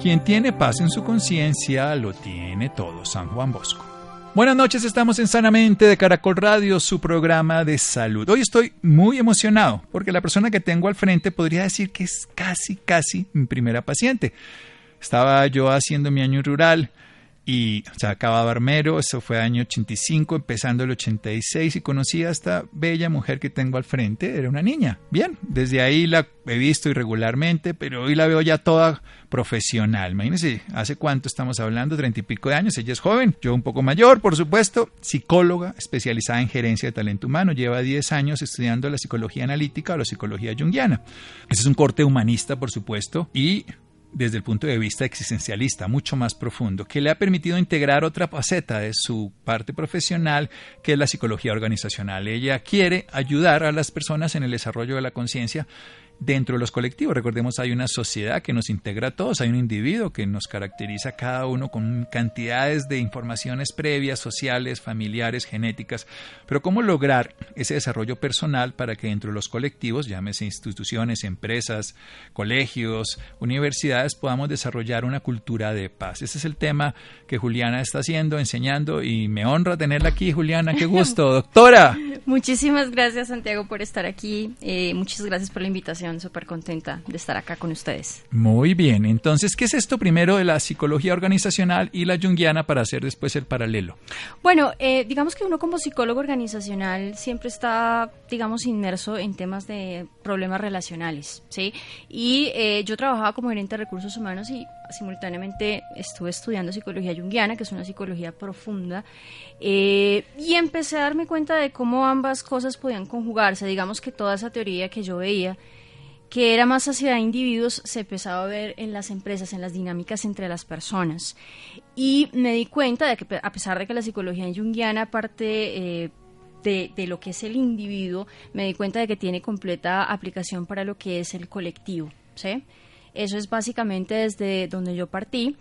Quien tiene paz en su conciencia lo tiene todo, San Juan Bosco. Buenas noches, estamos en Sanamente de Caracol Radio, su programa de salud. Hoy estoy muy emocionado porque la persona que tengo al frente podría decir que es casi, casi mi primera paciente. Estaba yo haciendo mi año rural y se acababa Armero, eso fue año 85, empezando el 86 y conocí a esta bella mujer que tengo al frente, era una niña. Bien, desde ahí la he visto irregularmente, pero hoy la veo ya toda profesional. Imagínense, ¿hace cuánto estamos hablando? Treinta y pico de años, ella es joven, yo un poco mayor, por supuesto, psicóloga especializada en gerencia de talento humano, lleva 10 años estudiando la psicología analítica o la psicología junguiana. Ese es un corte humanista, por supuesto, y desde el punto de vista existencialista, mucho más profundo, que le ha permitido integrar otra faceta de su parte profesional, que es la psicología organizacional. Ella quiere ayudar a las personas en el desarrollo de la conciencia dentro de los colectivos. Recordemos, hay una sociedad que nos integra a todos, hay un individuo que nos caracteriza cada uno con cantidades de informaciones previas, sociales, familiares, genéticas, pero cómo lograr ese desarrollo personal para que dentro de los colectivos, llámese instituciones, empresas, colegios, universidades, podamos desarrollar una cultura de paz. Ese es el tema que Juliana está haciendo, enseñando y me honra tenerla aquí, Juliana, qué gusto, doctora. Muchísimas gracias, Santiago, por estar aquí. Eh, muchas gracias por la invitación súper contenta de estar acá con ustedes. Muy bien, entonces, ¿qué es esto primero de la psicología organizacional y la junguiana para hacer después el paralelo? Bueno, eh, digamos que uno como psicólogo organizacional siempre está, digamos, inmerso en temas de problemas relacionales, ¿sí? Y eh, yo trabajaba como gerente de recursos humanos y simultáneamente estuve estudiando psicología junguiana, que es una psicología profunda, eh, y empecé a darme cuenta de cómo ambas cosas podían conjugarse. Digamos que toda esa teoría que yo veía que era más hacia individuos, se empezaba a ver en las empresas, en las dinámicas entre las personas. Y me di cuenta de que a pesar de que la psicología junguiana parte eh, de, de, lo que es el individuo, me di cuenta de que tiene completa aplicación para lo que es el colectivo. ¿sí? Eso es básicamente desde donde yo partí.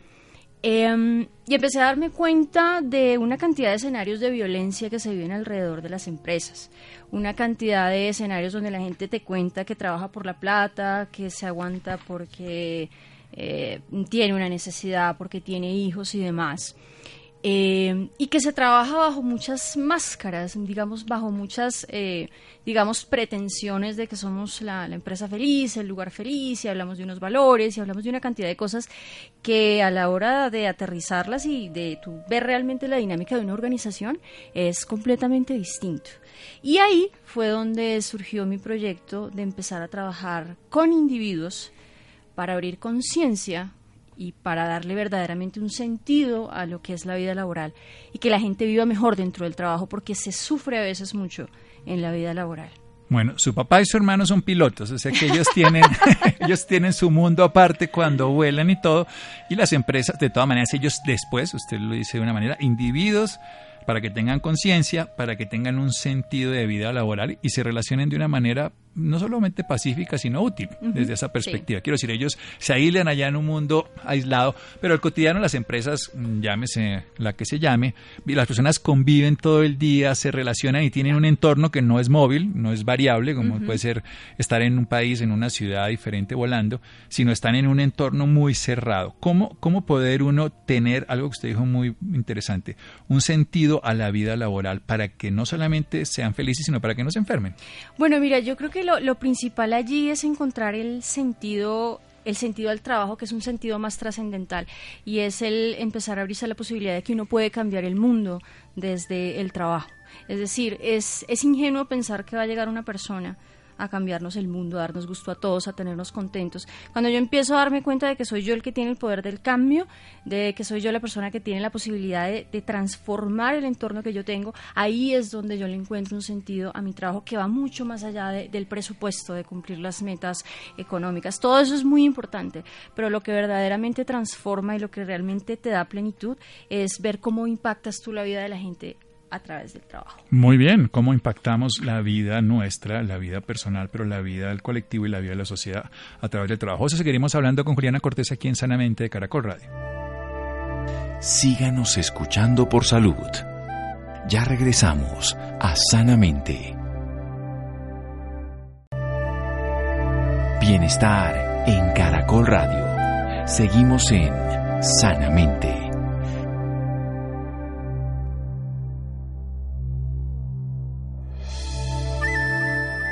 Em, y empecé a darme cuenta de una cantidad de escenarios de violencia que se viven alrededor de las empresas, una cantidad de escenarios donde la gente te cuenta que trabaja por la plata, que se aguanta porque eh, tiene una necesidad, porque tiene hijos y demás. Eh, y que se trabaja bajo muchas máscaras, digamos, bajo muchas, eh, digamos, pretensiones de que somos la, empresa feliz, el lugar feliz, y hablamos de unos valores, y hablamos de una cantidad de cosas que a la hora de aterrizarlas y de ver realmente la dinámica de una organización es completamente distinto. Y ahí fue donde surgió mi proyecto de empezar a trabajar con individuos para abrir conciencia y para darle verdaderamente un sentido a lo que es la vida laboral y que la gente viva mejor dentro del trabajo porque se sufre a veces mucho en la vida laboral. Bueno, su papá y su hermano son pilotos, o sea que ellos tienen, ellos tienen su mundo aparte cuando vuelan y todo, y las empresas, de todas maneras, ellos después, usted lo dice de una manera, individuos para que tengan conciencia, para que tengan un sentido de vida laboral y se relacionen de una manera no solamente pacífica, sino útil desde esa perspectiva. Quiero decir, ellos se aíslan allá en un mundo aislado, pero el cotidiano las empresas, mm, llámese la que se llame, las personas conviven todo el día, se relacionan y tienen un entorno que no es móvil, no es variable, como puede ser estar en un país, en una ciudad diferente volando, sino están en un entorno muy cerrado. ¿Cómo, cómo poder uno tener algo que usted dijo muy interesante, un sentido a la vida laboral para que no solamente sean felices, sino para que no se enfermen? Bueno, mira, yo creo que lo, principal allí es encontrar el sentido el sentido al trabajo, que es un sentido más trascendental, y es el empezar a abrirse la posibilidad de que uno puede cambiar el mundo desde el trabajo. Es decir, es, es ingenuo pensar que va a llegar una persona a cambiarnos el mundo, a darnos gusto a todos, a tenernos contentos. Cuando yo empiezo a darme cuenta de que soy yo el que tiene el poder del cambio, de que soy yo la persona que tiene la posibilidad de, transformar el entorno que yo tengo, ahí es donde yo le encuentro un sentido a mi trabajo que va mucho más allá del presupuesto, de cumplir las metas económicas. Todo eso es muy importante, pero lo que verdaderamente transforma y lo que realmente te da plenitud es ver cómo impactas tú la vida de la gente a través del trabajo. Muy bien, cómo impactamos la vida nuestra, la vida personal, pero la vida del colectivo y la vida de la sociedad a través del trabajo. Eso seguiremos hablando con Juliana Cortés aquí en Sanamente de Caracol Radio. Síganos escuchando por salud. Ya regresamos a Sanamente. Bienestar en Caracol Radio. Seguimos en Sanamente.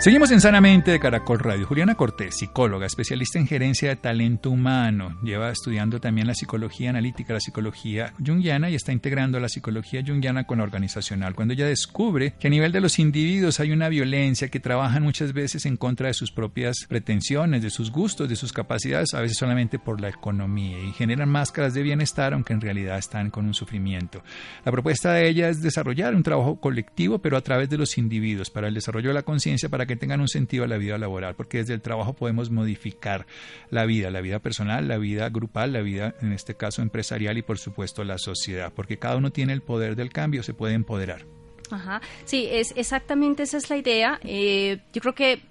Seguimos en Sanamente de Caracol Radio. Juliana Cortés, psicóloga, especialista en gerencia de talento humano, lleva estudiando también la psicología analítica, la psicología junguiana y está integrando la psicología junguiana con la organizacional. Cuando ella descubre que a nivel de los individuos hay una violencia que trabajan muchas veces en contra de sus propias pretensiones, de sus gustos, de sus capacidades, a veces solamente por la economía y generan máscaras de bienestar, aunque en realidad están con un sufrimiento. La propuesta de ella es desarrollar un trabajo colectivo, pero a través de los individuos, para el desarrollo de la conciencia, para que tengan un sentido a la vida laboral, porque desde el trabajo podemos modificar la vida, la vida personal, la vida grupal, la vida, en este caso, empresarial y, por supuesto, la sociedad, porque cada uno tiene el poder del cambio, se puede empoderar. Ajá, sí, es exactamente esa es la idea. Eh, yo creo que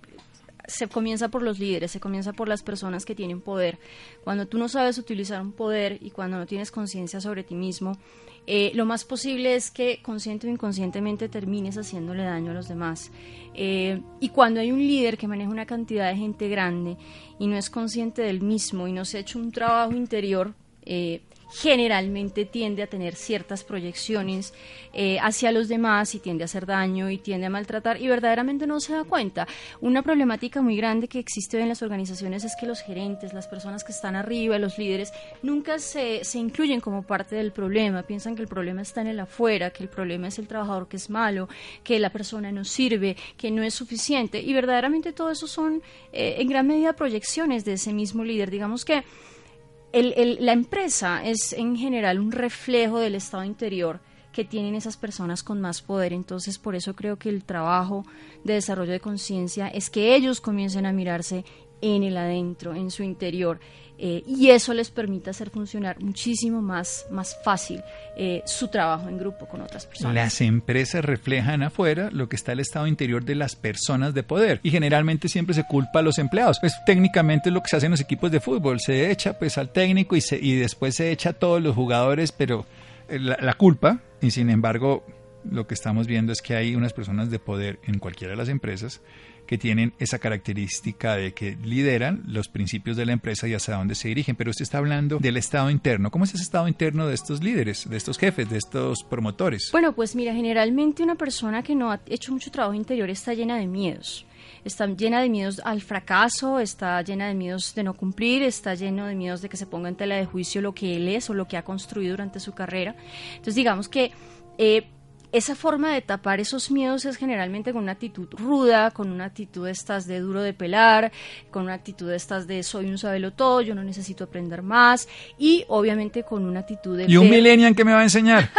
se comienza por los líderes, se comienza por las personas que tienen poder. Cuando tú no sabes utilizar un poder y cuando no tienes conciencia sobre ti mismo, eh, lo más posible es que consciente o inconscientemente termines haciéndole daño a los demás. Eh, y cuando hay un líder que maneja una cantidad de gente grande y no es consciente del mismo y no se ha hecho un trabajo interior, eh, generalmente tiende a tener ciertas proyecciones eh, hacia los demás y tiende a hacer daño y tiende a maltratar y verdaderamente no se da cuenta. Una problemática muy grande que existe en las organizaciones es que los gerentes, las personas que están arriba, los líderes, nunca se, se incluyen como parte del problema, piensan que el problema está en el afuera, que el problema es el trabajador que es malo, que la persona no sirve, que no es suficiente y verdaderamente todo eso son eh, en gran medida proyecciones de ese mismo líder. Digamos que la empresa es en general un reflejo del estado interior que tienen esas personas con más poder. Entonces, por eso creo que el trabajo de desarrollo de conciencia es que ellos comiencen a mirarse en el adentro, en su interior, eh, y eso les permite hacer funcionar muchísimo más, más fácil eh, su trabajo en grupo con otras personas. Las empresas reflejan afuera lo que está el estado interior de las personas de poder y generalmente siempre se culpa a los empleados. Pues técnicamente es lo que se hace en los equipos de fútbol, se echa pues al técnico y, se, y después se echa a todos los jugadores, pero eh, la culpa, y sin embargo lo que estamos viendo es que hay unas personas de poder en cualquiera de las empresas que tienen esa característica de que lideran los principios de la empresa y hacia dónde se dirigen. Pero usted está hablando del estado interno. ¿Cómo es ese estado interno de estos líderes, de estos jefes, de estos promotores? Bueno, pues mira, generalmente una persona que no ha hecho mucho trabajo interior está llena de miedos está llena de miedos al fracaso, está llena de miedos de no cumplir, está lleno de miedos de que se ponga en tela de juicio lo que él es o lo que ha construido durante su carrera. Entonces, digamos que eh, esa forma de tapar esos miedos es generalmente con una actitud ruda, con una actitud de estas de duro de pelar, con una actitud de estas de soy un sabelo todo, yo no necesito aprender más y obviamente con una actitud de... ¿Y un millennial que me va a enseñar?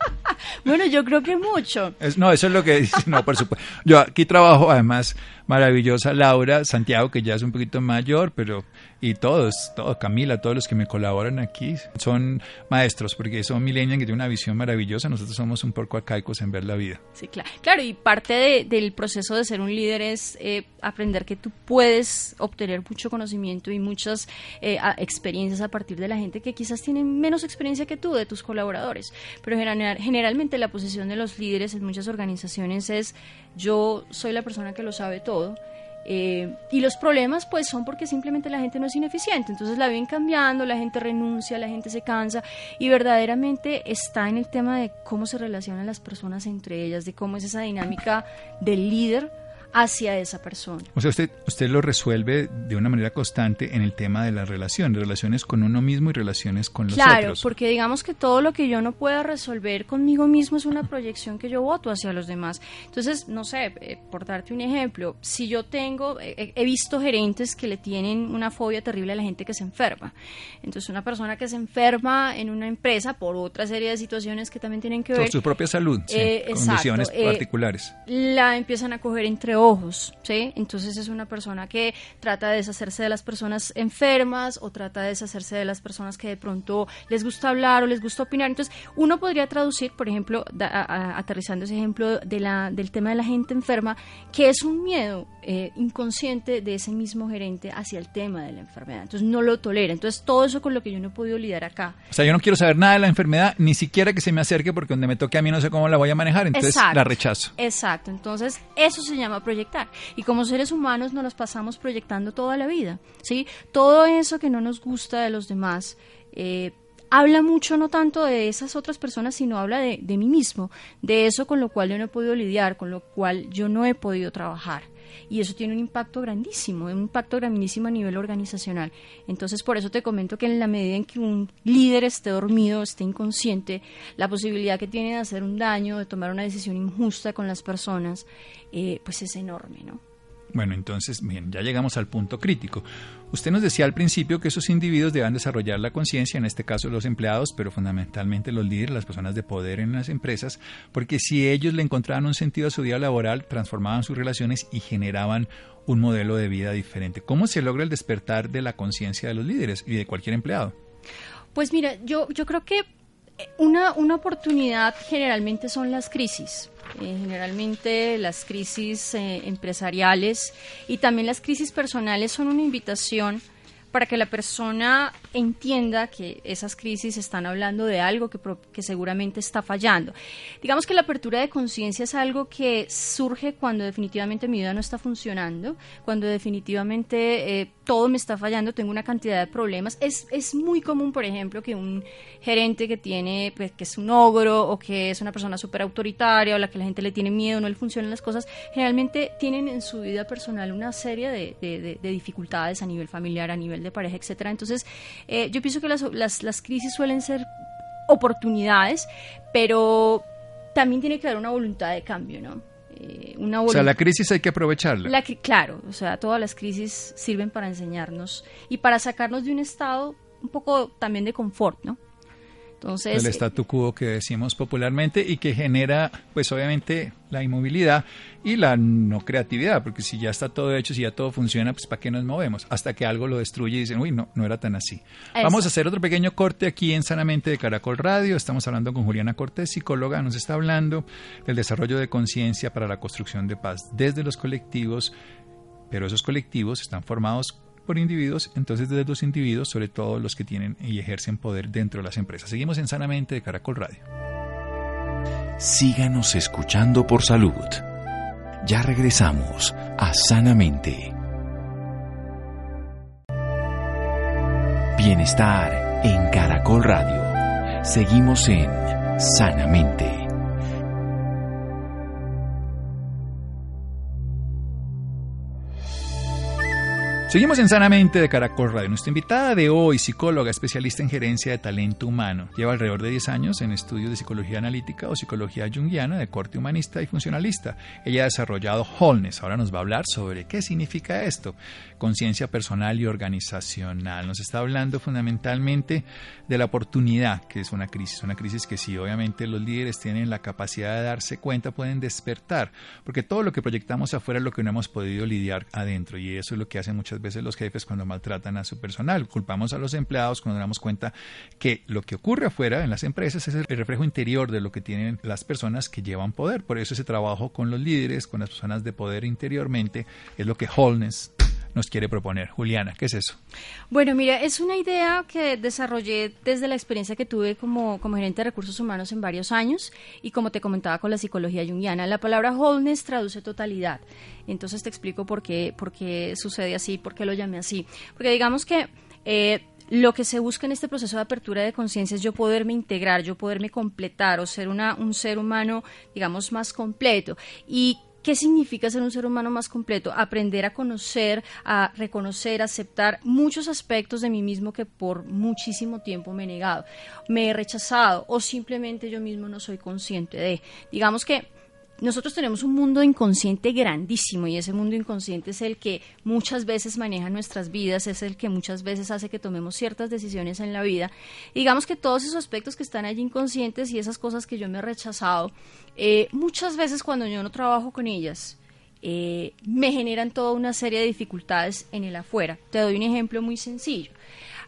bueno, yo creo que mucho. no, eso es lo que dice, no, por supuesto. Yo aquí trabajo además maravillosa Laura, Santiago, que ya es un poquito mayor, pero y todos, todos, Camila, todos los que me colaboran aquí son maestros, porque son millennials que tienen una visión maravillosa, nosotros somos un poco arcaicos en ver la vida. Sí, claro, claro y parte del proceso de ser un líder es eh, aprender que tú puedes obtener mucho conocimiento y muchas eh, experiencias a partir de la gente que quizás tiene menos experiencia que tú, de tus colaboradores, pero generalmente la posición de los líderes en muchas organizaciones es yo soy la persona que lo sabe todo eh, y los problemas pues son porque simplemente la gente no es ineficiente, entonces la ven cambiando, la gente renuncia, la gente se cansa. Y verdaderamente está en el tema de cómo se relacionan las personas entre ellas, de cómo es esa dinámica del líder hacia esa persona. O sea, usted, usted lo resuelve de una manera constante en el tema de las relaciones, relaciones con uno mismo y relaciones con los claro, otros. Claro, porque digamos que todo lo que yo no pueda resolver conmigo mismo es una proyección que yo voto hacia los demás. Entonces, no sé, eh, por darte un ejemplo, si yo tengo, eh, he visto gerentes que le tienen una fobia terrible a la gente que se enferma. Entonces, una persona que se enferma en una empresa por otra serie de situaciones que también tienen que ver... Por su propia salud, sí, eh, condiciones exacto, particulares. La empiezan a coger entre ojos, ¿sí? Entonces es una persona que trata de deshacerse de las personas enfermas o trata de deshacerse de las personas que de pronto les gusta hablar o les gusta opinar. Entonces uno podría traducir, por ejemplo, da, a, a, aterrizando ese ejemplo de la, del tema de la gente enferma, que es un miedo eh, inconsciente de ese mismo gerente hacia el tema de la enfermedad. Entonces no lo tolera. Entonces todo eso con lo que yo no he podido lidiar acá. O sea, yo no quiero saber nada de la enfermedad, ni siquiera que se me acerque porque donde me toque a mí no sé cómo la voy a manejar, entonces Exacto. la rechazo. Exacto. Entonces eso se llama proyectar. Y como seres humanos nos los pasamos proyectando toda la vida, ¿sí? Todo eso que no nos gusta de los demás, eh, habla mucho no tanto de esas otras personas, sino habla de, de, mí mismo, de eso con lo cual yo no he podido lidiar, con lo cual yo no he podido trabajar. Y eso tiene un impacto grandísimo, un impacto grandísimo a nivel organizacional. Entonces, por eso te comento que en la medida en que un líder esté dormido, esté inconsciente, la posibilidad que tiene de hacer un daño, de tomar una decisión injusta con las personas, eh, pues es enorme, ¿no? Bueno, entonces, bien, ya llegamos al punto crítico. Usted nos decía al principio que esos individuos deben desarrollar la conciencia, en este caso los empleados, pero fundamentalmente los líderes, las personas de poder en las empresas, porque si ellos le encontraban un sentido a su vida laboral, transformaban sus relaciones y generaban un modelo de vida diferente. ¿Cómo se logra el despertar de la conciencia de los líderes y de cualquier empleado? Pues mira, yo, yo creo que una, una oportunidad generalmente son las crisis. Eh, generalmente las crisis eh, empresariales y también las crisis personales son una invitación para que la persona entienda que esas crisis están hablando de algo que, que seguramente está fallando. Digamos que la apertura de conciencia es algo que surge cuando definitivamente mi vida no está funcionando, cuando definitivamente eh, todo me está fallando, tengo una cantidad de problemas. Es, es muy común, por ejemplo, que un gerente que tiene, pues, que es un ogro o que es una persona súper autoritaria o la que la gente le tiene miedo, no le funcionan las cosas, generalmente tienen en su vida personal una serie de, de, de, de dificultades a nivel familiar, a nivel de pareja, etcétera. Entonces, eh, yo pienso que las, las, las crisis suelen ser oportunidades, pero también tiene que haber una voluntad de cambio, ¿no? Eh, una o sea, la crisis hay que aprovecharla. La, claro, o sea, todas las crisis sirven para enseñarnos y para sacarnos de un estado un poco también de confort, ¿no? Entonces, el statu quo que decimos popularmente y que genera, pues obviamente, la inmovilidad y la no creatividad, porque si ya está todo hecho, si ya todo funciona, pues ¿para qué nos movemos? Hasta que algo lo destruye y dicen, uy, no, no era tan así. Eso. Vamos a hacer otro pequeño corte aquí en Sanamente de Caracol Radio. Estamos hablando con Juliana Cortés, psicóloga, nos está hablando del desarrollo de conciencia para la construcción de paz desde los colectivos, pero esos colectivos están formados por individuos, entonces desde los individuos, sobre todo los que tienen y ejercen poder dentro de las empresas. Seguimos en Sanamente de Caracol Radio. Síganos escuchando por salud. Ya regresamos a Sanamente. Bienestar en Caracol Radio. Seguimos en Sanamente. Seguimos en Sanamente de Caracol Radio. Nuestra invitada de hoy, psicóloga, especialista en gerencia de talento humano. Lleva alrededor de 10 años en estudios de psicología analítica o psicología junguiana de corte humanista y funcionalista. Ella ha desarrollado Wholeness. Ahora nos va a hablar sobre qué significa esto. Conciencia personal y organizacional. Nos está hablando fundamentalmente de la oportunidad, que es una crisis. Una crisis que sí, obviamente los líderes tienen la capacidad de darse cuenta, pueden despertar. Porque todo lo que proyectamos afuera es lo que no hemos podido lidiar adentro. Y eso es lo que hacen muchas veces los jefes cuando maltratan a su personal. Culpamos a los empleados cuando damos cuenta que lo que ocurre afuera en las empresas es el reflejo interior de lo que tienen las personas que llevan poder. Por eso ese trabajo con los líderes, con las personas de poder interiormente, es lo que Wholeness nos quiere proponer. Juliana, ¿qué es eso? Bueno, mira, es una idea que desarrollé desde la experiencia que tuve como, como gerente de recursos humanos en varios años y como te comentaba con la psicología junguiana. La palabra wholeness traduce totalidad. Entonces te explico por qué, por qué sucede así, por qué lo llamé así. Porque digamos que... Eh, lo que se busca en este proceso de apertura de conciencia es yo poderme integrar, yo poderme completar o ser un ser humano, digamos, más completo. Y ¿Qué significa ser un ser humano más completo? Aprender a conocer, a reconocer, aceptar muchos aspectos de mí mismo que por muchísimo tiempo me he negado, me he rechazado o simplemente yo mismo no soy consciente de. Digamos que nosotros tenemos un mundo inconsciente grandísimo y ese mundo inconsciente es el que muchas veces maneja nuestras vidas, es el que muchas veces hace que tomemos ciertas decisiones en la vida. digamos que todos esos aspectos que están allí inconscientes y esas cosas que yo me he rechazado, eh, muchas veces cuando yo no trabajo con ellas, eh, me generan toda una serie de dificultades en el afuera. Te doy un ejemplo muy sencillo.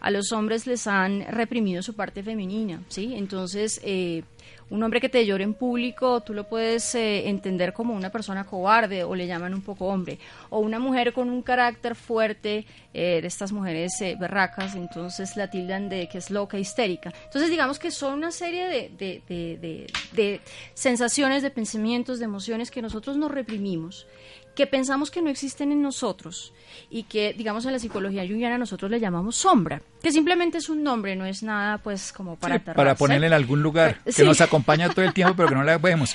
A los hombres les han reprimido su parte femenina, ¿sí? Entonces, eh, un hombre que te llore en público, tú lo puedes eh, entender como una persona cobarde o le llaman un poco hombre. O una mujer con un carácter fuerte, eh, de estas mujeres eh, berracas, entonces la tildan de que es loca, histérica. Entonces digamos que son una serie de, de sensaciones, de pensamientos, de emociones que nosotros nos reprimimos que pensamos que no existen en nosotros y que, digamos, en la psicología junguiana nosotros le llamamos sombra, que simplemente es un nombre, no es nada, pues, como para Para ponerle en algún lugar, que nos acompaña todo el tiempo, pero que no la vemos.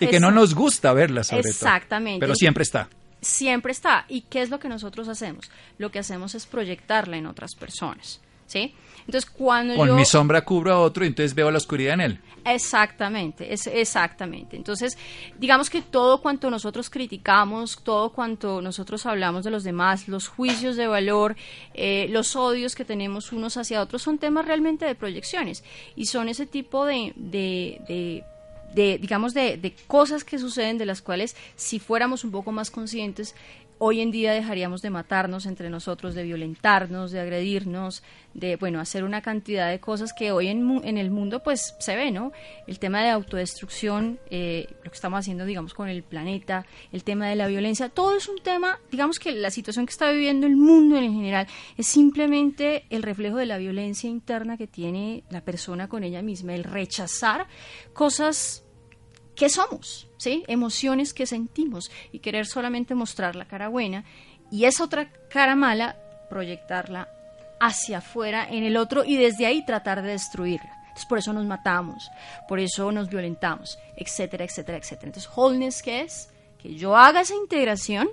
y que no nos gusta verla, sobre Exactamente. Pero siempre está. Siempre está. ¿Y qué es lo que nosotros hacemos? Lo que hacemos es proyectarla en otras personas. ¿Sí? Entonces, cuando Con mi sombra cubro a otro y entonces veo la oscuridad en él. Exactamente, es, exactamente. Entonces, digamos que todo cuanto nosotros criticamos, todo cuanto nosotros hablamos de los demás, los juicios de valor, eh, los odios que tenemos unos hacia otros, son temas realmente de proyecciones y son ese tipo de, de, de digamos, de, de, cosas que suceden de las cuales si fuéramos un poco más conscientes, hoy en día dejaríamos de matarnos entre nosotros, de violentarnos, de agredirnos, de, bueno, hacer una cantidad de cosas que hoy en, en el mundo pues se ve, ¿no? El tema de autodestrucción, eh, lo que estamos haciendo, digamos, con el planeta, el tema de la violencia, todo es un tema, digamos que la situación que está viviendo el mundo en general es simplemente el reflejo de la violencia interna que tiene la persona con ella misma, el rechazar cosas que somos, ¿sí? Emociones que sentimos y querer solamente mostrar la cara buena y esa otra cara mala proyectarla hacia afuera en el otro y desde ahí tratar de destruirla. Entonces por eso nos matamos, por eso nos violentamos, etcétera, etcétera, etcétera. Entonces wholeness qué es? Que yo haga esa integración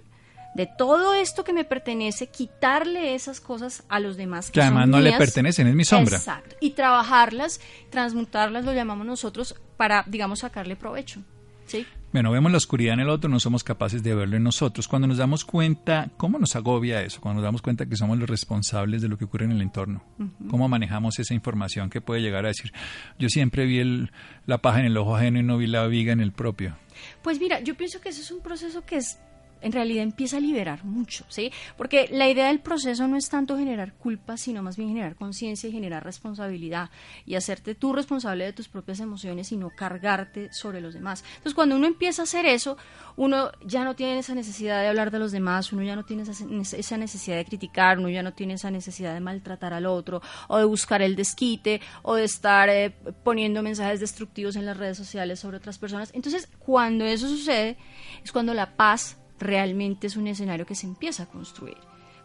de todo esto que me pertenece, quitarle esas cosas a los demás. Que, además no le pertenecen, es mi sombra. Exacto. Y trabajarlas, transmutarlas, lo llamamos nosotros, para, digamos, sacarle provecho. ¿Sí? Bueno, vemos la oscuridad en el otro, no somos capaces de verlo en nosotros. Cuando nos damos cuenta, ¿cómo nos agobia eso? Cuando nos damos cuenta que somos los responsables de lo que ocurre en el entorno. ¿Cómo manejamos esa información que puede llegar a decir, yo siempre vi la paja en el ojo ajeno y no vi la viga en el propio? Pues mira, yo pienso que ese es un proceso que es en realidad empieza a liberar mucho, ¿sí? Porque la idea del proceso no es tanto generar culpa, sino más bien generar conciencia y generar responsabilidad y hacerte tú responsable de tus propias emociones y no cargarte sobre los demás. Entonces, cuando uno empieza a hacer eso, uno ya no tiene esa necesidad de hablar de los demás, uno ya no tiene esa necesidad de criticar, uno ya no tiene esa necesidad de maltratar al otro o de buscar el desquite o de estar eh, poniendo mensajes destructivos en las redes sociales sobre otras personas. Entonces, cuando eso sucede, es cuando la paz realmente es un escenario que se empieza a construir.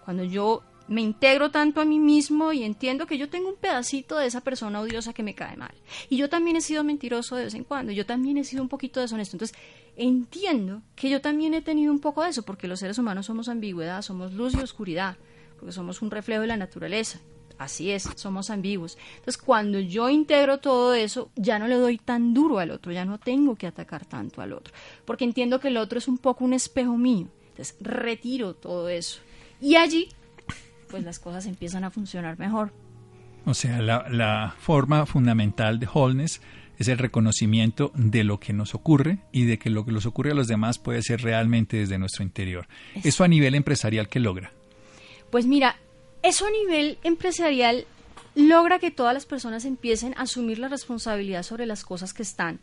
Cuando yo me integro tanto a mí mismo y entiendo que yo tengo un pedacito de esa persona odiosa que me cae mal. Y yo también he sido mentiroso de vez en cuando, yo también he sido un poquito deshonesto. Entonces, entiendo que yo también he tenido un poco de eso, porque los seres humanos somos ambigüedad, somos luz y oscuridad, porque somos un reflejo de la naturaleza. Así es, somos ambiguos. Entonces, cuando yo integro todo eso, ya no le doy tan duro al otro, ya no tengo que atacar tanto al otro, porque entiendo que el otro es un poco un espejo mío. Entonces, retiro todo eso. Y allí, pues las cosas empiezan a funcionar mejor. O sea, la, forma fundamental de wholeness es el reconocimiento de lo que nos ocurre y de que lo que nos ocurre a los demás puede ser realmente desde nuestro interior. Eso a nivel empresarial, ¿qué logra? Pues mira, eso a nivel empresarial logra que todas las personas empiecen a asumir la responsabilidad sobre las cosas que están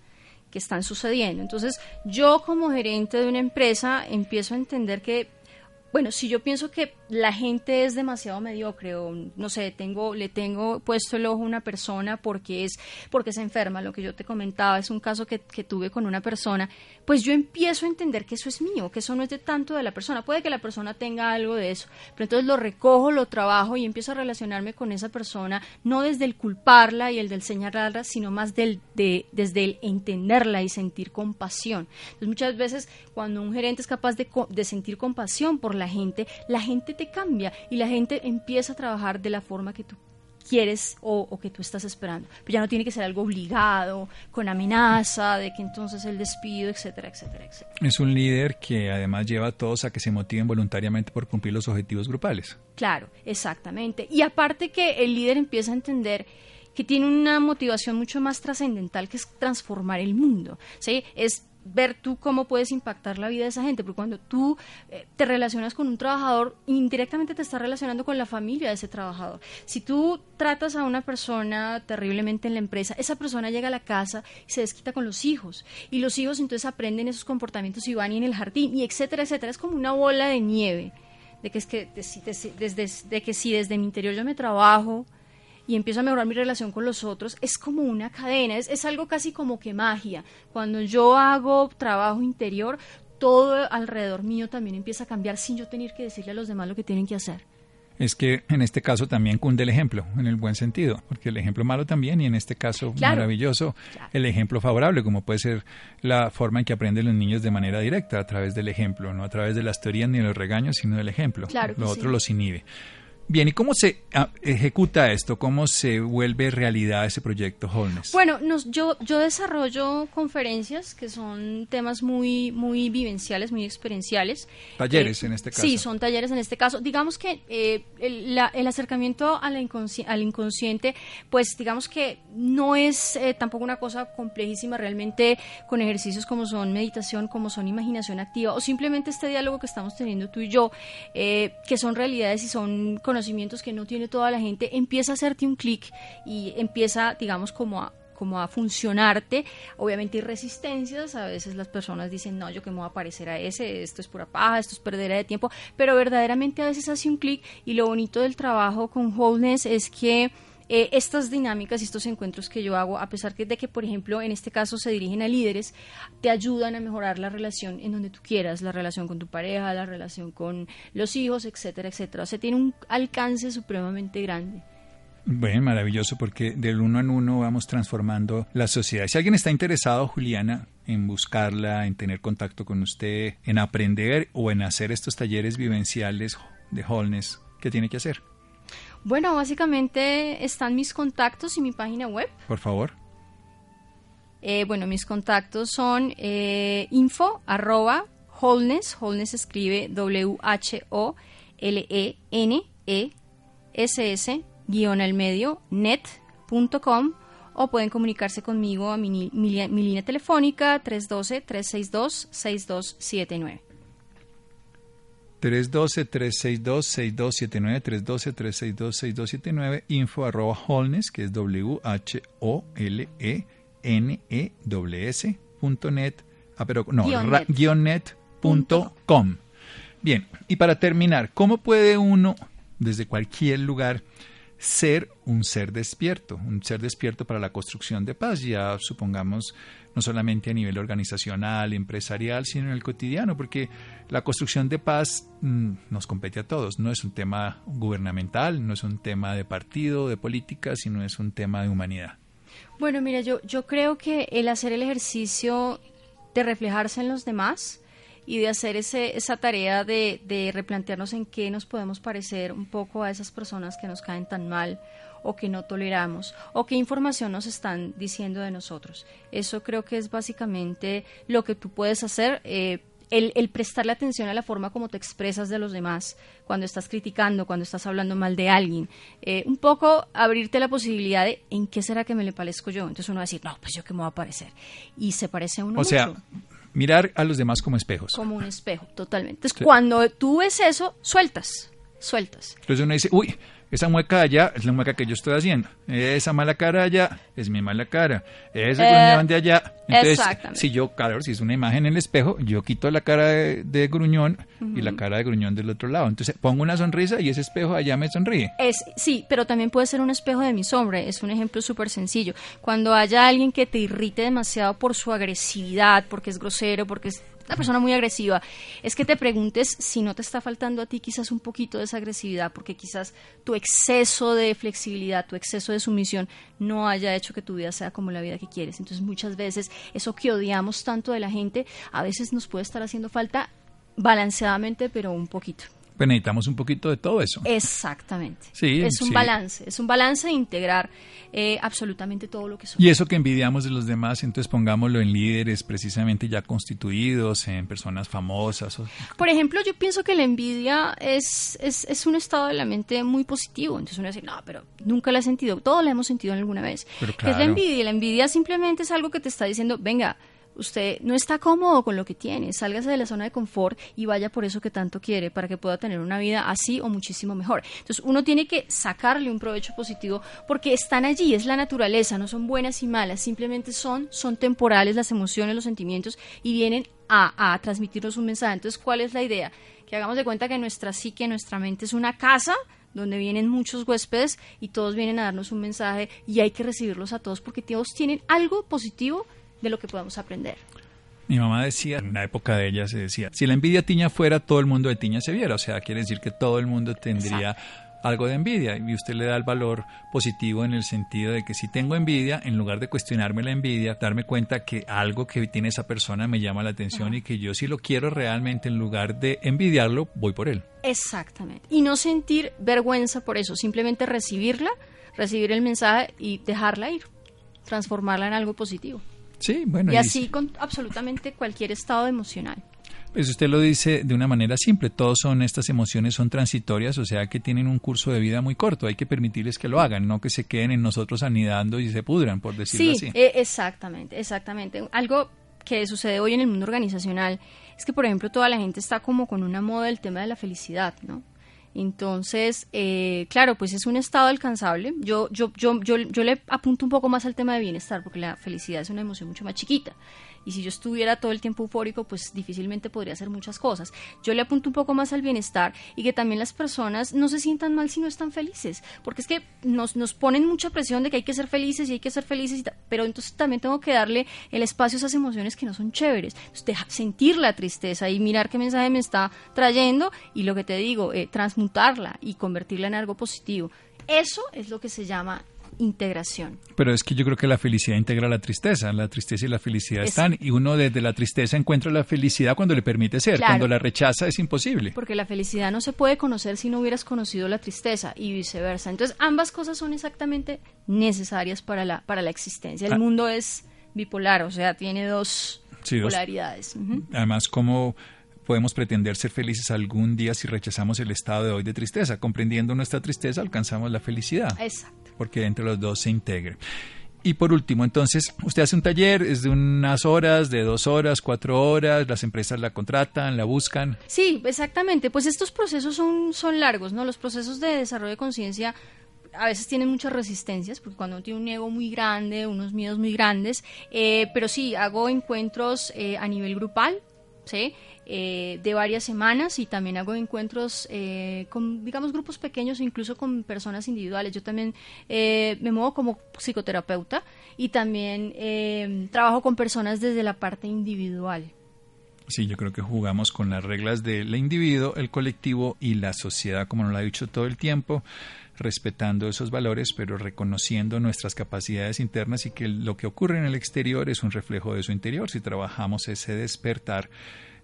que están sucediendo. Entonces, yo como gerente de una empresa empiezo a entender que bueno, si yo pienso que la gente es demasiado mediocre o no sé, tengo le tengo puesto el ojo a una persona porque es porque se enferma, lo que yo te comentaba es un caso que, que tuve con una persona, pues yo empiezo a entender que eso es mío, que eso no es de tanto de la persona, puede que la persona tenga algo de eso, pero entonces lo recojo, lo trabajo y empiezo a relacionarme con esa persona no desde el culparla y el del señalarla, sino más del de, desde el entenderla y sentir compasión. Entonces muchas veces cuando un gerente es capaz de, de sentir compasión por la gente, la gente te cambia y la gente empieza a trabajar de la forma que tú quieres o, que tú estás esperando. Pero ya no tiene que ser algo obligado, con amenaza de que entonces el despido, etcétera, etcétera, etcétera. Es un líder que además lleva a todos a que se motiven voluntariamente por cumplir los objetivos grupales. Claro, exactamente. Y aparte que el líder empieza a entender que tiene una motivación mucho más trascendental que es transformar el mundo, ¿sí? Es ver tú cómo puedes impactar la vida de esa gente, porque cuando tú eh, te relacionas con un trabajador, indirectamente te estás relacionando con la familia de ese trabajador. Si tú tratas a una persona terriblemente en la empresa, esa persona llega a la casa y se desquita con los hijos, y los hijos entonces aprenden esos comportamientos y van y en el jardín, y etcétera, etcétera. Es como una bola de nieve, de que es que desde, de que si desde mi interior yo me trabajo, y empiezo a mejorar mi relación con los otros, es como una cadena, es, es algo casi como que magia. Cuando yo hago trabajo interior, todo alrededor mío también empieza a cambiar sin yo tener que decirle a los demás lo que tienen que hacer es que en este caso también cunde el ejemplo, en el buen sentido, porque el ejemplo malo también, y en este caso maravilloso, el ejemplo favorable, como puede ser la forma en que aprenden los niños de manera directa, a través del ejemplo, no a través de las teorías ni de los regaños, sino del ejemplo. Lo otro los inhibe. Bien, ¿y cómo se ah, ejecuta esto? ¿Cómo se vuelve realidad ese proyecto Holness? Bueno, yo, yo desarrollo conferencias que son temas muy, muy vivenciales, muy experienciales. Talleres eh, en este caso. Sí, son talleres en este caso. Digamos que eh, el, acercamiento al inconsciente, pues digamos que no es eh, tampoco una cosa complejísima realmente con ejercicios como son meditación, como son imaginación activa o simplemente este diálogo que estamos teniendo tú y yo, que son realidades y son conocimientos que no tiene toda la gente, empieza a hacerte un clic y empieza, digamos, como a como a funcionarte. Obviamente hay resistencias, a veces las personas dicen, no, yo que me voy a parecer a ese, esto es pura paja, esto es perder de tiempo, pero verdaderamente a veces hace un clic y lo bonito del trabajo con Wholeness es que eh, estas dinámicas y estos encuentros que yo hago, a pesar de que, por ejemplo, en este caso se dirigen a líderes, te ayudan a mejorar la relación en donde tú quieras, la relación con tu pareja, la relación con los hijos, etcétera, etcétera. O sea, tiene un alcance supremamente grande. Bueno, maravilloso, porque del uno en uno vamos transformando la sociedad. Si alguien está interesado, Juliana, en buscarla, en tener contacto con usted, en aprender o en hacer estos talleres vivenciales de Holness, ¿qué tiene que hacer? Bueno, básicamente están mis contactos y mi página web. Por favor. Eh, bueno, mis contactos son eh, info arroba wholeness, wholeness escribe W-H-O-L-E-N-E-S-S guion al medio net.com o pueden comunicarse conmigo a mi, mi línea telefónica 312-362-6279. 312-362-6279, 312-362-6279, info arroba Holness, que es W-H-O-L-E-N-E-S punto net, ah, pero no, guion net. com. Bien, y para terminar, ¿cómo puede uno, desde cualquier lugar, ser un ser despierto, un ser despierto para la construcción de paz, ya supongamos no solamente a nivel organizacional, empresarial, sino en el cotidiano, porque la construcción de paz mm, nos compete a todos, no es un tema gubernamental, no es un tema de partido, de política, sino es un tema de humanidad. Bueno, mira, yo, yo creo que el hacer el ejercicio de reflejarse en los demás y de hacer ese, esa tarea de, de replantearnos en qué nos podemos parecer un poco a esas personas que nos caen tan mal o que no toleramos o qué información nos están diciendo de nosotros. Eso creo que es básicamente lo que tú puedes hacer. Eh, el, el, prestarle atención a la forma como te expresas de los demás, cuando estás criticando, cuando estás hablando mal de alguien, eh, un poco abrirte la posibilidad de en qué será que me le parezco yo. Entonces uno va a decir, no, pues yo qué me voy a parecer. Y se parece a uno. O sea, mirar a los demás como espejos. Como un espejo, totalmente. Entonces, cuando tú ves eso, sueltas sueltas. Entonces uno dice, uy, esa mueca allá es la mueca que yo estoy haciendo. Esa mala cara allá es mi mala cara. Ese Eh, gruñón de allá. Entonces, si yo, claro, si es una imagen en el espejo, yo quito la cara de, de gruñón y la cara de gruñón del otro lado. Entonces pongo una sonrisa y ese espejo allá me sonríe. Es, sí, pero también puede ser un espejo de mi sombra. Es un ejemplo súper sencillo. Cuando haya alguien que te irrite demasiado por su agresividad, porque es grosero, porque es una persona muy agresiva, es que te preguntes si no te está faltando a ti quizás un poquito de esa agresividad, porque quizás tu exceso de flexibilidad, tu exceso de sumisión no haya hecho que tu vida sea como la vida que quieres. Entonces muchas veces eso que odiamos tanto de la gente, a veces nos puede estar haciendo falta balanceadamente, pero un poquito. Pues necesitamos un poquito de todo eso. Exactamente. Sí, es un sí. balance, es un balance de integrar eh, absolutamente todo lo que somos. Y eso que envidiamos de los demás, entonces pongámoslo en líderes precisamente ya constituidos, en personas famosas. Por ejemplo, yo pienso que la envidia es, es, es un estado de la mente muy positivo. Entonces uno dice, no, pero nunca la he sentido. Todos la hemos sentido alguna vez. Pero ¿Qué es la claro. envidia? La envidia simplemente es algo que te está diciendo, venga, usted no está cómodo con lo que tiene, sálgase de la zona de confort y vaya por eso que tanto quiere para que pueda tener una vida así o muchísimo mejor. Entonces uno tiene que sacarle un provecho positivo porque están allí, es la naturaleza, no son buenas y malas, simplemente son, son temporales las emociones, los sentimientos y vienen a, a transmitirnos un mensaje. Entonces, ¿cuál es la idea? Que hagamos de cuenta que nuestra psique, nuestra mente es una casa donde vienen muchos huéspedes y todos vienen a darnos un mensaje y hay que recibirlos a todos porque todos tienen algo positivo de lo que podemos aprender. Mi mamá decía, en la época de ella se decía, si la envidia tiña fuera, todo el mundo de tiña se viera. O sea, quiere decir que todo el mundo tendría algo de envidia y usted le da el valor positivo en el sentido de que si tengo envidia, en lugar de cuestionarme la envidia, darme cuenta que algo que tiene esa persona me llama la atención y que yo si lo quiero realmente, en lugar de envidiarlo, voy por él. Exactamente. Y no sentir vergüenza por eso, simplemente recibirla, recibir el mensaje y dejarla ir, transformarla en algo positivo. Sí, bueno. Y así con absolutamente cualquier estado emocional. Pues usted lo dice de una manera simple, todos son estas emociones son transitorias, o sea que tienen un curso de vida muy corto, hay que permitirles que lo hagan, no que se queden en nosotros anidando y se pudran, por decirlo Sí, así. eh, exactamente, exactamente. Algo que sucede hoy en el mundo organizacional es que, por ejemplo, toda la gente está como con una moda del tema de la felicidad, ¿no? Entonces, eh, claro, pues es un estado alcanzable. Yo, yo, yo, yo, yo le apunto un poco más al tema de bienestar, porque la felicidad es una emoción mucho más chiquita. Y si yo estuviera todo el tiempo eufórico, pues difícilmente podría hacer muchas cosas. Yo le apunto un poco más al bienestar y que también las personas no se sientan mal si no están felices. Porque es que nos, nos ponen mucha presión de que hay que ser felices y hay que ser felices, pero entonces también tengo que darle el espacio a esas emociones que no son chéveres. Sentir la tristeza y mirar qué mensaje me está trayendo y lo que te digo, eh, transmutarla y convertirla en algo positivo. Eso es lo que se llama integración. Pero es que yo creo que la felicidad integra la tristeza, la tristeza y la felicidad Es- están, y uno desde la tristeza encuentra la felicidad cuando le permite ser, Claro. cuando la rechaza es imposible. Porque la felicidad no se puede conocer si no hubieras conocido la tristeza y viceversa. Entonces, ambas cosas son exactamente necesarias para la, para la existencia. El Ah. mundo es bipolar, o sea, tiene dos Sí, dos- polaridades. Además, ¿cómo podemos pretender ser felices algún día si rechazamos el estado de hoy de tristeza? Comprendiendo nuestra tristeza alcanzamos la felicidad. Exacto. porque entre los dos se integre. Y por último, entonces, usted hace un taller, es de unas horas, de dos horas, cuatro horas, las empresas la contratan, la buscan. Sí, exactamente. Pues estos procesos son, son largos, ¿no? Los procesos de desarrollo de conciencia a veces tienen muchas resistencias, porque cuando uno tiene un ego muy grande, unos miedos muy grandes, eh, pero sí, hago encuentros eh, a nivel grupal, ¿sí? Eh, de varias semanas y también hago encuentros eh, con, digamos, grupos pequeños incluso con personas individuales. Yo también eh, me muevo como psicoterapeuta y también eh, trabajo con personas desde la parte individual. Sí, yo creo que jugamos con las reglas del individuo, el colectivo y la sociedad, como nos lo ha dicho todo el tiempo, respetando esos valores, pero reconociendo nuestras capacidades internas y que lo que ocurre en el exterior es un reflejo de su interior. Si trabajamos ese despertar,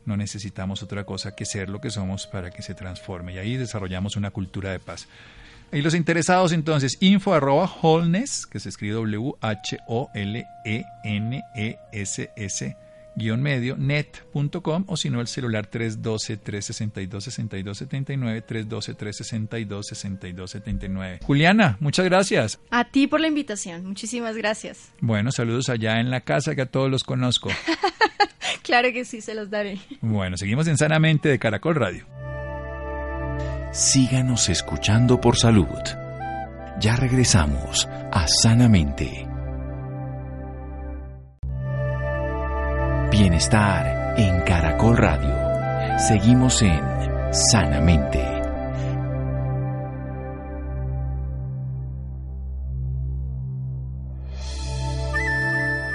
no necesitamos otra cosa que ser lo que somos para que se transforme. Y ahí desarrollamos una cultura de paz. Y los interesados entonces, info arroba wholeness, que se escribe W-H-O-L-E-N-E-S-S guion medio net.com o si no el celular 312-362-6279 312-362-6279 Juliana, muchas gracias. A ti por la invitación. Muchísimas gracias. Bueno, saludos allá en la casa que a todos los conozco. Claro que sí, se los daré. Bueno, seguimos en Sanamente de Caracol Radio. Síganos escuchando por salud. Ya regresamos a Sanamente. Bienestar en Caracol Radio. Seguimos en Sanamente.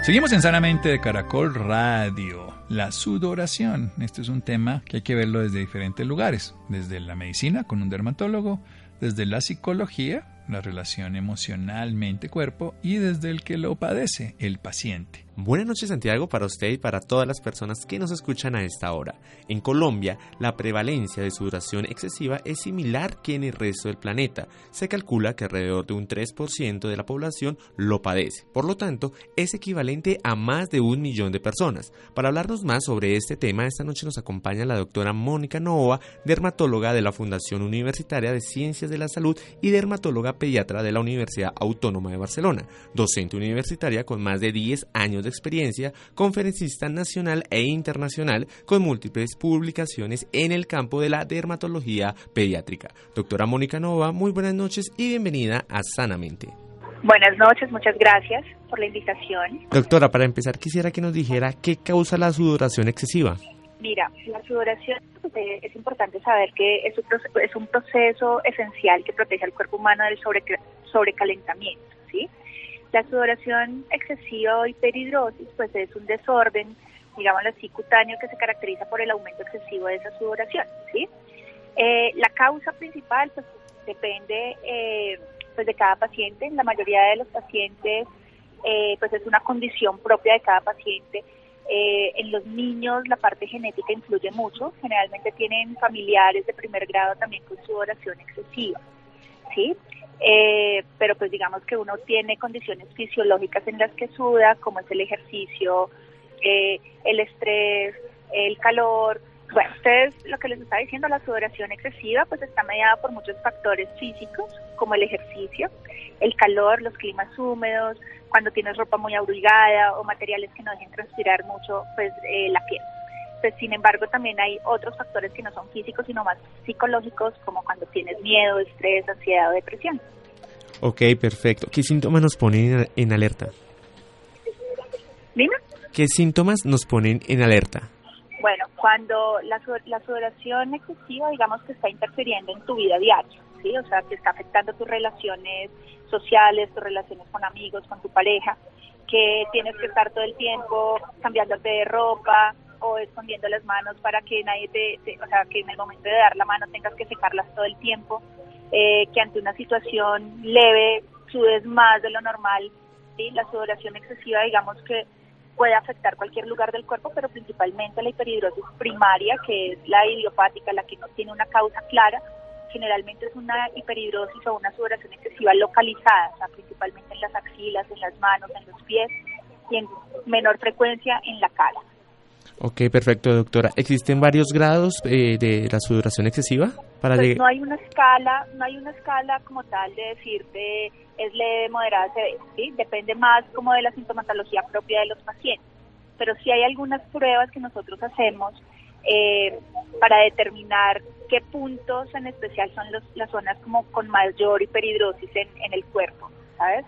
Seguimos en Sanamente de Caracol Radio. La sudoración. Este es un tema que hay que verlo desde diferentes lugares. Desde la medicina con un dermatólogo, desde la psicología, la relación emocional mente-cuerpo y desde el que lo padece, el paciente. Buenas noches Santiago para usted y para todas las personas que nos escuchan a esta hora. En Colombia, la prevalencia de sudoración excesiva es similar que en el resto del planeta. Se calcula que alrededor de un 3% de la población lo padece. Por lo tanto, es equivalente a más de un millón de personas. Para hablarnos más sobre este tema, esta noche nos acompaña la doctora Mónica Novoa, dermatóloga de la Fundación Universitaria de Ciencias de la Salud y dermatóloga pediatra de la Universidad Autónoma de Barcelona, docente universitaria con más de 10 años de experiencia, conferencista nacional e internacional con múltiples publicaciones en el campo de la dermatología pediátrica. Doctora Mónica Nova, muy buenas noches y bienvenida a Sanamente. Buenas noches, muchas gracias por la invitación. Doctora, para empezar quisiera que nos dijera qué causa la sudoración excesiva. Mira, la sudoración eh, es importante saber que es un, proceso, esencial que protege al cuerpo humano del sobrecalentamiento, ¿sí? La sudoración excesiva o hiperhidrosis pues es un desorden, digámoslo así, cutáneo que se caracteriza por el aumento excesivo de esa sudoración. ¿sí? Eh, la causa principal pues depende eh, pues de cada paciente. En la mayoría de los pacientes eh, pues es una condición propia de cada paciente. en los niños la parte genética influye mucho. Generalmente tienen familiares de primer grado también con sudoración excesiva. ¿sí? Eh, pero pues digamos que uno tiene condiciones fisiológicas en las que suda, como es el ejercicio, eh, el estrés, el calor. Bueno, ustedes lo que les está diciendo, la sudoración excesiva, pues está mediada por muchos factores físicos, como el ejercicio, el calor, los climas húmedos, cuando tienes ropa muy abrigada o materiales que no dejen transpirar mucho, pues eh, la piel. Pues, sin embargo, también hay otros factores que no son físicos, sino más psicológicos, como cuando tienes miedo, estrés, ansiedad o depresión. Ok, perfecto. ¿Qué síntomas nos ponen en alerta? Dime. ¿Qué síntomas nos ponen en alerta? Bueno, cuando la, la sudoración excesiva, digamos que está interfiriendo en tu vida diaria, ¿sí? O sea, que está afectando tus relaciones sociales, tus relaciones con amigos, con tu pareja, que tienes que estar todo el tiempo cambiándote de ropa, o escondiendo las manos para que nadie te, o sea, que en el momento de dar la mano tengas que secarlas todo el tiempo, eh, que ante una situación leve sudes más de lo normal, ¿sí? la sudoración excesiva digamos que puede afectar cualquier lugar del cuerpo, pero principalmente la hiperhidrosis primaria, que es la idiopática, la que no tiene una causa clara, generalmente es una hiperhidrosis o una sudoración excesiva localizada, o sea, principalmente en las axilas, en las manos, en los pies y en menor frecuencia en la cara. Ok, perfecto, doctora. ¿Existen varios grados eh, de la sudoración excesiva? Para pues no hay una escala, no hay una escala como tal de decirte es leve, moderada, severa, ¿sí? Depende más como de la sintomatología propia de los pacientes. Pero sí hay algunas pruebas que nosotros hacemos eh, para determinar qué puntos en especial son los, las zonas como con mayor hiperhidrosis en, en el cuerpo, ¿sabes?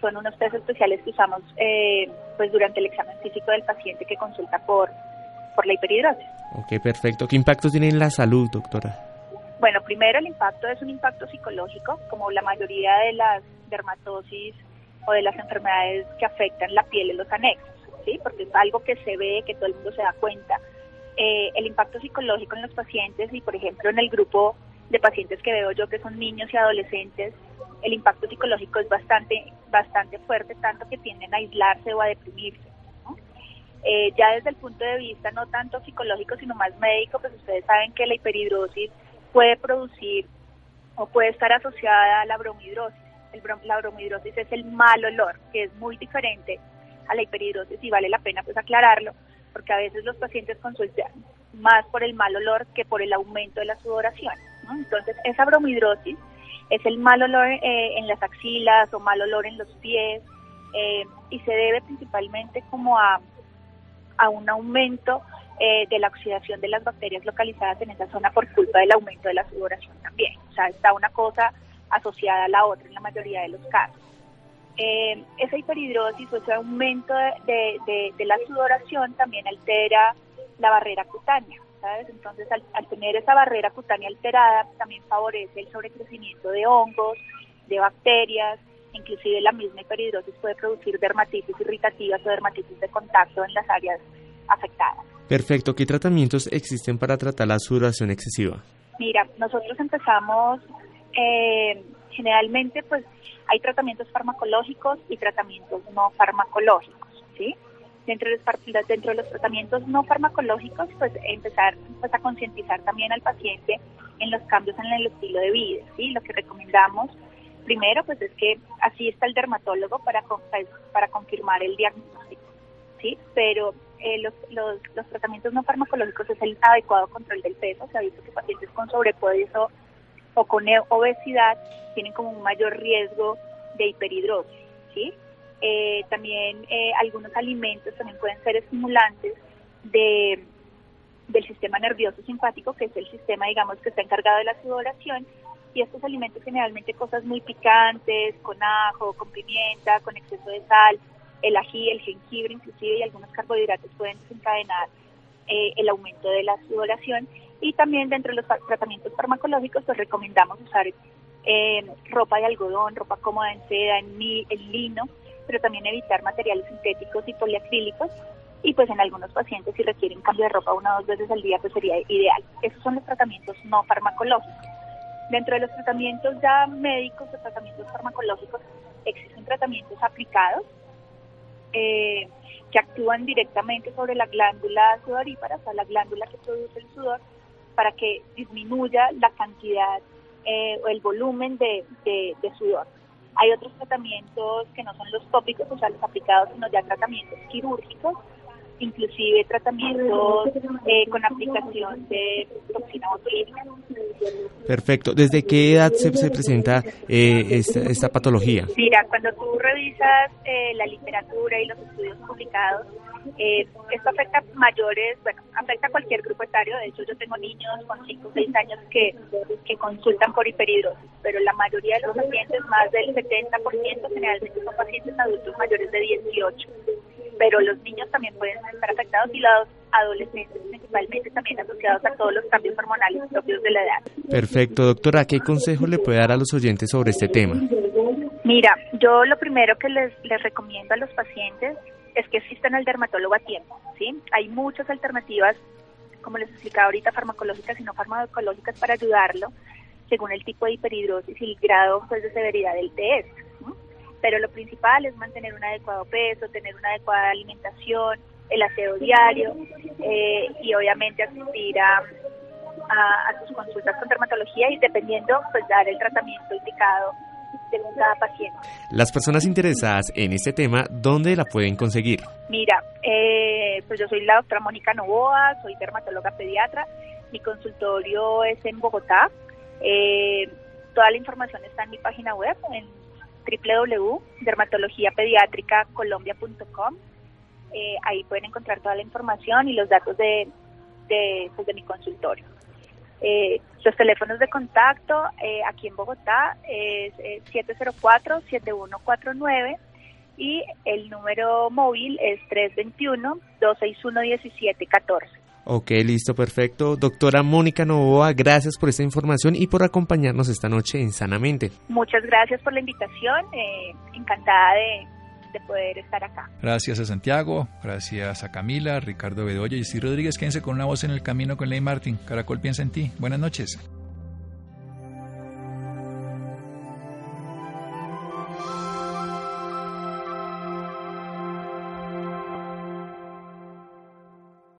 Son unos test especiales que usamos eh, pues durante el examen físico del paciente que consulta por, por la hiperhidrosis. Ok, perfecto. ¿Qué impacto tiene en la salud, doctora? Bueno, primero el impacto es un impacto psicológico, como la mayoría de las dermatosis o de las enfermedades que afectan la piel en los anexos, ¿sí? Porque es algo que se ve, que todo el mundo se da cuenta. Eh, el impacto psicológico en los pacientes y, por ejemplo, en el grupo de pacientes que veo yo que son niños y adolescentes, el impacto psicológico es bastante, bastante fuerte, tanto que tienden a aislarse o a deprimirse. Eh, ya desde el punto de vista no tanto psicológico, sino más médico, pues ustedes saben que la hiperhidrosis puede producir o puede estar asociada a la bromidrosis. El la bromidrosis es el mal olor, que es muy diferente a la hiperhidrosis y vale la pena pues aclararlo, porque a veces los pacientes consultan más por el mal olor que por el aumento de la sudoración. Entonces, esa bromidrosis es el mal olor eh, en las axilas o mal olor en los pies eh, y se debe principalmente como a, a un aumento eh, de la oxidación de las bacterias localizadas en esa zona por culpa del aumento de la sudoración también. O sea, está una cosa asociada a la otra en la mayoría de los casos. Eh, esa hiperhidrosis o ese aumento de, de, la sudoración también altera la barrera cutánea. ¿Sabes? Entonces, al, tener esa barrera cutánea alterada, también favorece el sobrecrecimiento de hongos, de bacterias, inclusive la misma hiperhidrosis puede producir dermatitis irritativas o dermatitis de contacto en las áreas afectadas. Perfecto. ¿Qué tratamientos existen para tratar la sudoración excesiva? Mira, nosotros empezamos eh, generalmente, pues hay tratamientos farmacológicos y tratamientos no farmacológicos, ¿sí? Dentro de, los, dentro de los tratamientos no farmacológicos, pues empezar pues, a concientizar también al paciente en los cambios en el estilo de vida, ¿sí? Lo que recomendamos primero, pues es que así está el dermatólogo para, para confirmar el diagnóstico, ¿sí? Pero eh, los, los, los, tratamientos no farmacológicos es el adecuado control del peso. Se ha visto que pacientes con sobrepeso o con obesidad tienen como un mayor riesgo de hiperhidrosis, ¿sí? Eh, también eh, algunos alimentos también pueden ser estimulantes de, del sistema nervioso simpático, que es el sistema, digamos, que está encargado de la sudoración, y estos alimentos generalmente cosas muy picantes, con ajo, con pimienta, con exceso de sal, el ají, el jengibre inclusive y algunos carbohidratos pueden desencadenar eh, el aumento de la sudoración. Y también dentro de los tratamientos farmacológicos pues recomendamos usar eh, ropa de algodón, ropa cómoda en seda, en, en lino, pero también evitar materiales sintéticos y poliacrílicos y pues en algunos pacientes si requieren cambio de ropa una o dos veces al día pues sería ideal. Esos son los tratamientos no farmacológicos. Dentro de los tratamientos ya médicos o tratamientos farmacológicos existen tratamientos aplicados eh, que actúan directamente sobre la glándula sudorípara, o sea, la glándula que produce el sudor, para que disminuya la cantidad eh, o el volumen de, sudor. Hay otros tratamientos que no son los tópicos, o sea, los aplicados, sino ya tratamientos quirúrgicos, inclusive tratamientos eh, con aplicación de toxina botulínica. Perfecto. ¿Desde qué edad se, presenta eh, esta, patología? Mira, cuando tú revisas eh, la literatura y los estudios publicados, esto afecta a mayores, bueno, afecta a cualquier grupo etario. De hecho, yo tengo niños con 5 o 6 años que, que consultan por hiperhidrosis, pero la mayoría de los pacientes, más del 70%, generalmente son pacientes adultos mayores de 18 pero los niños también pueden estar afectados y los adolescentes principalmente también asociados a todos los cambios hormonales propios de la edad. Perfecto, doctora, ¿qué consejo le puede dar a los oyentes sobre este tema? Mira, yo lo primero que les, les recomiendo a los pacientes es que asistan al dermatólogo a tiempo, ¿sí? Hay muchas alternativas, como les explicaba ahorita, farmacológicas y no farmacológicas para ayudarlo, según el tipo de hiperhidrosis y el grado pues, de severidad del TS pero lo principal es mantener un adecuado peso, tener una adecuada alimentación, el aseo diario eh, y obviamente asistir a, a, sus consultas con dermatología y dependiendo, pues dar el tratamiento indicado según cada paciente. Las personas interesadas en este tema, ¿dónde la pueden conseguir? Mira, eh, pues yo soy la doctora Mónica Novoa, soy dermatóloga pediatra, mi consultorio es en Bogotá. Eh, toda la información está en mi página web, en www.dermatologiapediatricacolombia.com. Eh, ahí pueden encontrar toda la información y los datos de, de, pues, mi consultorio. Eh, los teléfonos de contacto eh, aquí en Bogotá es 704-7149 y el número móvil es 321-261-1714. Ok, listo, perfecto. Doctora Mónica Novoa, gracias por esta información y por acompañarnos esta noche en Sanamente. Muchas gracias por la invitación, eh, encantada de, poder estar acá. Gracias a Santiago, gracias a Camila, Ricardo Bedoya y Steve Rodríguez. Quédense con una voz en el camino con Ley Martín. Caracol piensa en ti. Buenas noches.